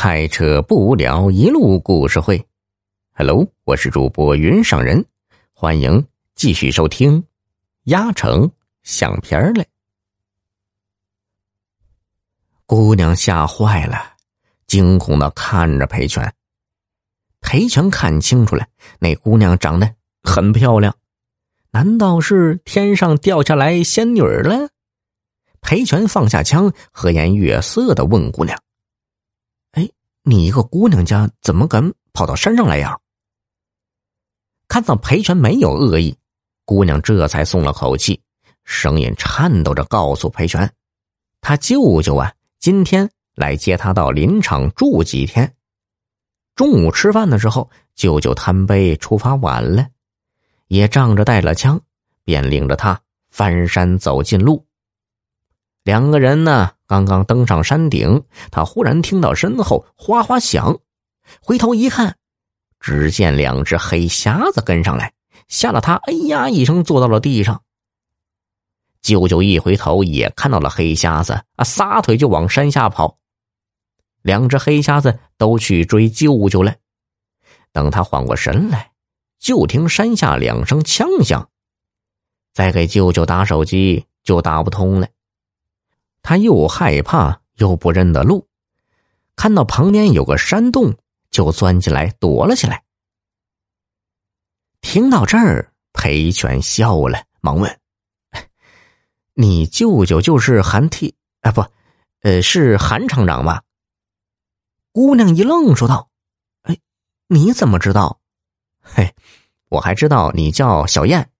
开车不无聊，一路故事会。Hello，我是主播云上人，欢迎继续收听《压成相片儿来》。姑娘吓坏了，惊恐的看着裴全。裴全看清楚了，那姑娘长得很漂亮，难道是天上掉下来仙女了？裴全放下枪，和颜悦色的问姑娘。你一个姑娘家怎么敢跑到山上来呀？看到裴全没有恶意，姑娘这才松了口气，声音颤抖着告诉裴全：“他舅舅啊，今天来接他到林场住几天。中午吃饭的时候，舅舅贪杯出发晚了，也仗着带了枪，便领着他翻山走近路。两个人呢？”刚刚登上山顶，他忽然听到身后哗哗响，回头一看，只见两只黑瞎子跟上来，吓得他哎呀一声坐到了地上。舅舅一回头也看到了黑瞎子啊，撒腿就往山下跑。两只黑瞎子都去追舅舅了。等他缓过神来，就听山下两声枪响，再给舅舅打手机就打不通了。他又害怕又不认得路，看到旁边有个山洞，就钻进来躲了起来。听到这儿，裴全笑了，忙问：“你舅舅就是韩替啊？不，呃，是韩厂长吧？”姑娘一愣，说道：“哎，你怎么知道？嘿，我还知道你叫小燕。”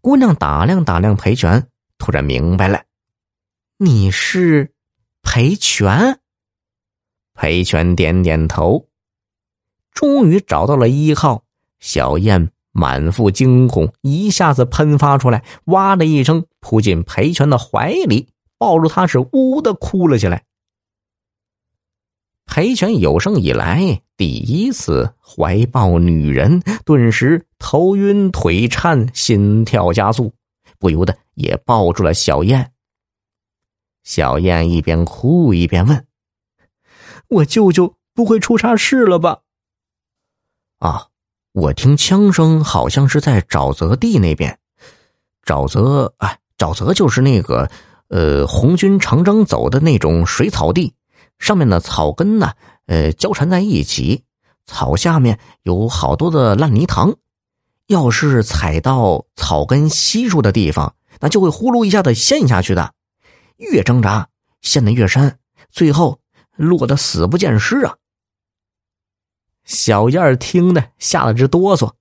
姑娘打量打量裴全，突然明白了。你是裴全？裴全点点头，终于找到了依靠。小燕满腹惊恐，一下子喷发出来，哇的一声扑进裴全的怀里，抱住他是呜的哭了起来。裴全有生以来第一次怀抱女人，顿时头晕腿颤，心跳加速，不由得也抱住了小燕。小燕一边哭一边问：“我舅舅不会出啥事了吧？”啊，我听枪声好像是在沼泽地那边。沼泽，哎，沼泽就是那个，呃，红军长征走的那种水草地，上面的草根呢，呃，交缠在一起，草下面有好多的烂泥塘，要是踩到草根稀疏的地方，那就会呼噜一下子陷下去的。越挣扎，陷得越深，最后落得死不见尸啊！小燕儿听的吓得直哆嗦，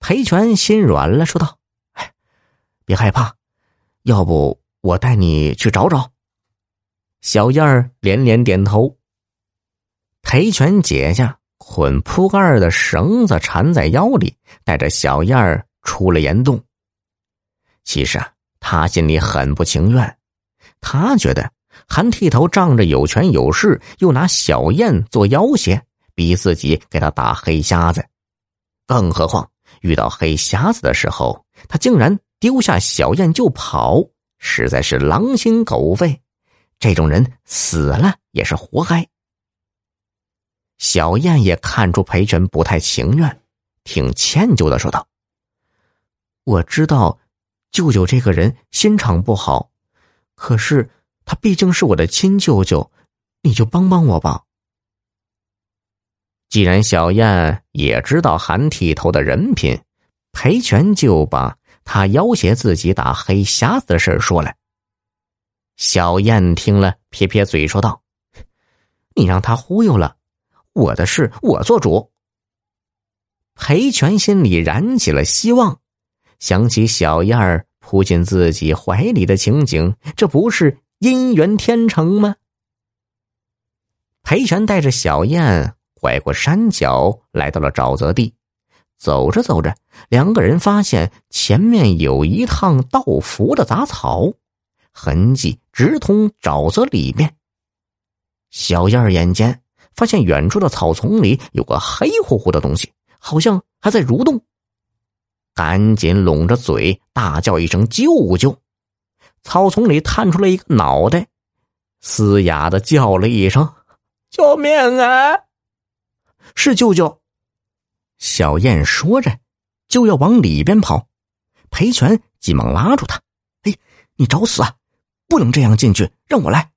裴全心软了，说道：“哎，别害怕，要不我带你去找找。”小燕儿连连点头。裴全解下捆铺盖的绳子，缠在腰里，带着小燕儿出了岩洞。其实啊，他心里很不情愿。他觉得韩剃头仗着有权有势，又拿小燕做要挟，逼自己给他打黑瞎子。更何况遇到黑瞎子的时候，他竟然丢下小燕就跑，实在是狼心狗肺。这种人死了也是活该。小燕也看出裴全不太情愿，挺歉疚的说道：“我知道，舅舅这个人心肠不好。”可是他毕竟是我的亲舅舅，你就帮帮我吧。既然小燕也知道韩剃头的人品，裴全就把他要挟自己打黑瞎子的事说了。小燕听了，撇撇嘴说道：“你让他忽悠了，我的事我做主。”裴全心里燃起了希望，想起小燕儿。扑进自己怀里的情景，这不是姻缘天成吗？裴全带着小燕拐过山脚，来到了沼泽地。走着走着，两个人发现前面有一趟倒伏的杂草，痕迹直通沼泽里面。小燕眼尖，发现远处的草丛里有个黑乎乎的东西，好像还在蠕动。赶紧拢着嘴大叫一声“舅舅”，草丛里探出来一个脑袋，嘶哑的叫了一声：“救命啊！是舅舅。小燕说着，就要往里边跑，裴全急忙拉住他：“哎，你找死啊！不能这样进去，让我来。”